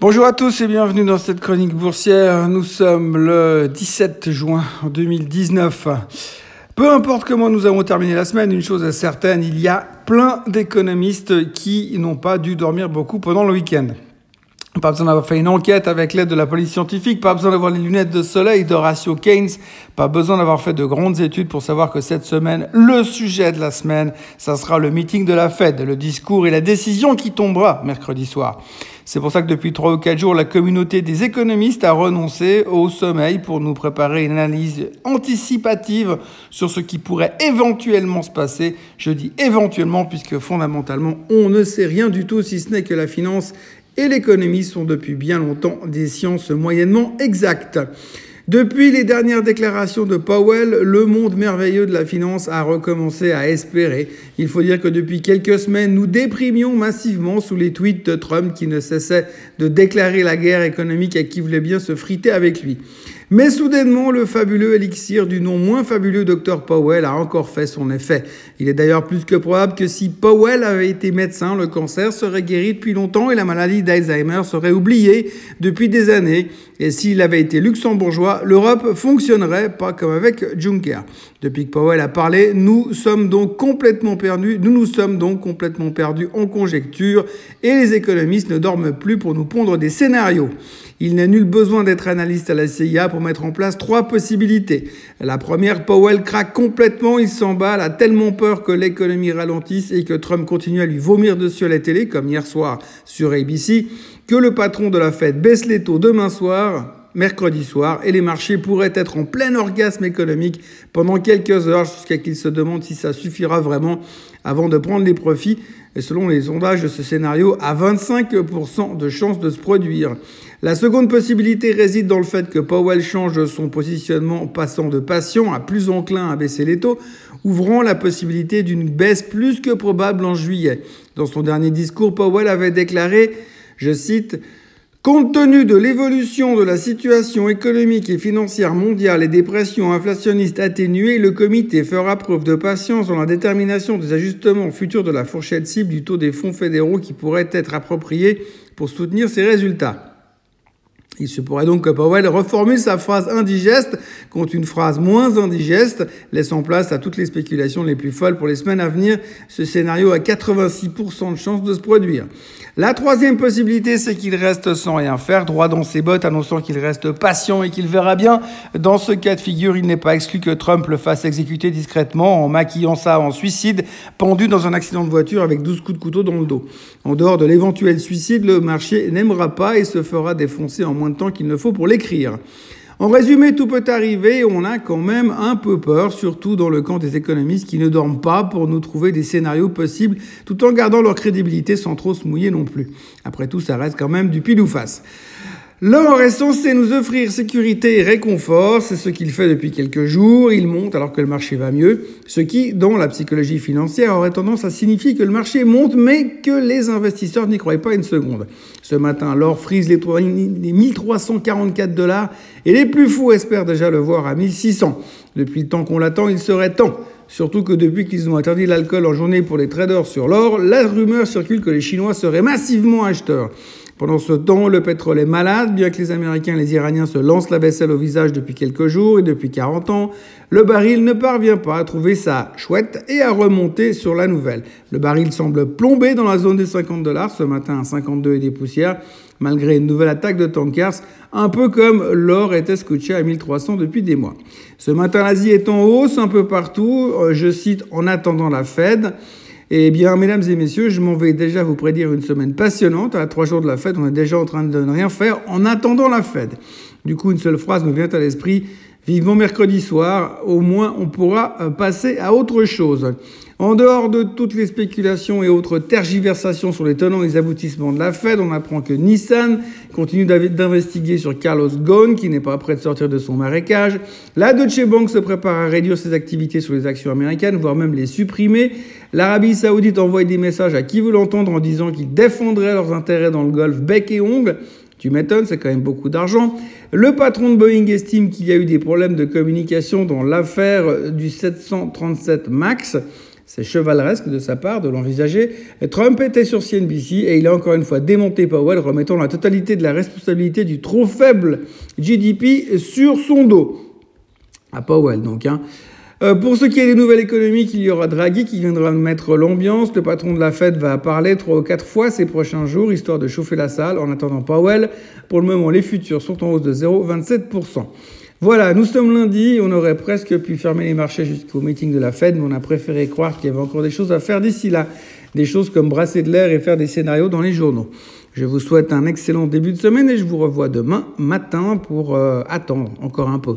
Bonjour à tous et bienvenue dans cette chronique boursière. Nous sommes le 17 juin 2019. Peu importe comment nous avons terminé la semaine, une chose est certaine, il y a plein d'économistes qui n'ont pas dû dormir beaucoup pendant le week-end. Pas besoin d'avoir fait une enquête avec l'aide de la police scientifique, pas besoin d'avoir les lunettes de soleil d'Horatio Keynes, pas besoin d'avoir fait de grandes études pour savoir que cette semaine, le sujet de la semaine, ça sera le meeting de la Fed, le discours et la décision qui tombera mercredi soir. C'est pour ça que depuis trois ou quatre jours, la communauté des économistes a renoncé au sommeil pour nous préparer une analyse anticipative sur ce qui pourrait éventuellement se passer. Je dis éventuellement puisque fondamentalement, on ne sait rien du tout si ce n'est que la finance et l'économie sont depuis bien longtemps des sciences moyennement exactes. Depuis les dernières déclarations de Powell, le monde merveilleux de la finance a recommencé à espérer. Il faut dire que depuis quelques semaines, nous déprimions massivement sous les tweets de Trump qui ne cessait de déclarer la guerre économique à qui voulait bien se friter avec lui. Mais soudainement, le fabuleux élixir du nom moins fabuleux Dr Powell a encore fait son effet. Il est d'ailleurs plus que probable que si Powell avait été médecin, le cancer serait guéri depuis longtemps et la maladie d'Alzheimer serait oubliée depuis des années. Et s'il avait été luxembourgeois, l'Europe fonctionnerait pas comme avec Juncker. Depuis que Powell a parlé, nous sommes donc complètement perdus, nous nous sommes donc complètement perdus en conjecture et les économistes ne dorment plus pour nous pondre des scénarios. Il n'a nul besoin d'être analyste à la CIA pour mettre en place trois possibilités. La première, Powell craque complètement, il s'emballe, a tellement peur que l'économie ralentisse et que Trump continue à lui vomir dessus à la télé, comme hier soir sur ABC, que le patron de la Fed baisse les taux demain soir, mercredi soir et les marchés pourraient être en plein orgasme économique pendant quelques heures jusqu'à qu'ils se demandent si ça suffira vraiment avant de prendre les profits et selon les sondages ce scénario à 25% de chances de se produire. La seconde possibilité réside dans le fait que Powell change son positionnement passant de patient à plus enclin à baisser les taux, ouvrant la possibilité d'une baisse plus que probable en juillet. Dans son dernier discours, Powell avait déclaré, je cite, Compte tenu de l'évolution de la situation économique et financière mondiale et des pressions inflationnistes atténuées, le comité fera preuve de patience dans la détermination des ajustements futurs de la fourchette cible du taux des fonds fédéraux qui pourraient être appropriés pour soutenir ces résultats. Il se pourrait donc que Powell reformule sa phrase indigeste contre une phrase moins indigeste, laissant place à toutes les spéculations les plus folles pour les semaines à venir. Ce scénario a 86% de chances de se produire. La troisième possibilité, c'est qu'il reste sans rien faire, droit dans ses bottes, annonçant qu'il reste patient et qu'il verra bien. Dans ce cas de figure, il n'est pas exclu que Trump le fasse exécuter discrètement en maquillant ça en suicide, pendu dans un accident de voiture avec 12 coups de couteau dans le dos. En dehors de l'éventuel suicide, le marché n'aimera pas et se fera défoncer en moins de temps qu'il ne faut pour l'écrire. En résumé, tout peut arriver, on a quand même un peu peur, surtout dans le camp des économistes qui ne dorment pas pour nous trouver des scénarios possibles, tout en gardant leur crédibilité sans trop se mouiller non plus. Après tout, ça reste quand même du pile ou face. L'or est censé nous offrir sécurité et réconfort, c'est ce qu'il fait depuis quelques jours, il monte alors que le marché va mieux, ce qui, dans la psychologie financière, aurait tendance à signifier que le marché monte mais que les investisseurs n'y croient pas une seconde. Ce matin, l'or frise les 1344 dollars et les plus fous espèrent déjà le voir à 1600. Depuis le temps qu'on l'attend, il serait temps. Surtout que depuis qu'ils ont interdit l'alcool en journée pour les traders sur l'or, la rumeur circule que les Chinois seraient massivement acheteurs. Pendant ce temps, le pétrole est malade, bien que les Américains et les Iraniens se lancent la vaisselle au visage depuis quelques jours et depuis 40 ans. Le baril ne parvient pas à trouver sa chouette et à remonter sur la nouvelle. Le baril semble plomber dans la zone des 50 dollars, ce matin à 52 et des poussières, malgré une nouvelle attaque de tankers, un peu comme l'or était scotché à 1300 depuis des mois. Ce matin, l'Asie est en hausse un peu partout, euh, je cite en attendant la Fed. Eh bien, mesdames et messieurs, je m'en vais déjà vous prédire une semaine passionnante. À trois jours de la fête, on est déjà en train de ne rien faire en attendant la fête. Du coup, une seule phrase me vient à l'esprit. Vivement mercredi soir, au moins on pourra euh, passer à autre chose. En dehors de toutes les spéculations et autres tergiversations sur les tenants et les aboutissements de la Fed, on apprend que Nissan continue d'investiguer sur Carlos Ghosn, qui n'est pas prêt de sortir de son marécage. La Deutsche Bank se prépare à réduire ses activités sur les actions américaines, voire même les supprimer. L'Arabie Saoudite envoie des messages à qui veut l'entendre en disant qu'ils défendraient leurs intérêts dans le Golfe bec et ongle. Tu m'étonnes, c'est quand même beaucoup d'argent. Le patron de Boeing estime qu'il y a eu des problèmes de communication dans l'affaire du 737 MAX. C'est chevaleresque de sa part de l'envisager. Trump était sur CNBC et il a encore une fois démonté Powell, remettant la totalité de la responsabilité du trop faible GDP sur son dos. À Powell donc. Hein. Euh, pour ce qui est des nouvelles économiques, il y aura Draghi qui viendra mettre l'ambiance. Le patron de la Fed va parler trois ou quatre fois ces prochains jours, histoire de chauffer la salle. En attendant Powell, pour le moment, les futurs sont en hausse de 0,27%. Voilà, nous sommes lundi, on aurait presque pu fermer les marchés jusqu'au meeting de la Fed, mais on a préféré croire qu'il y avait encore des choses à faire d'ici là. Des choses comme brasser de l'air et faire des scénarios dans les journaux. Je vous souhaite un excellent début de semaine et je vous revois demain matin pour euh, attendre encore un peu.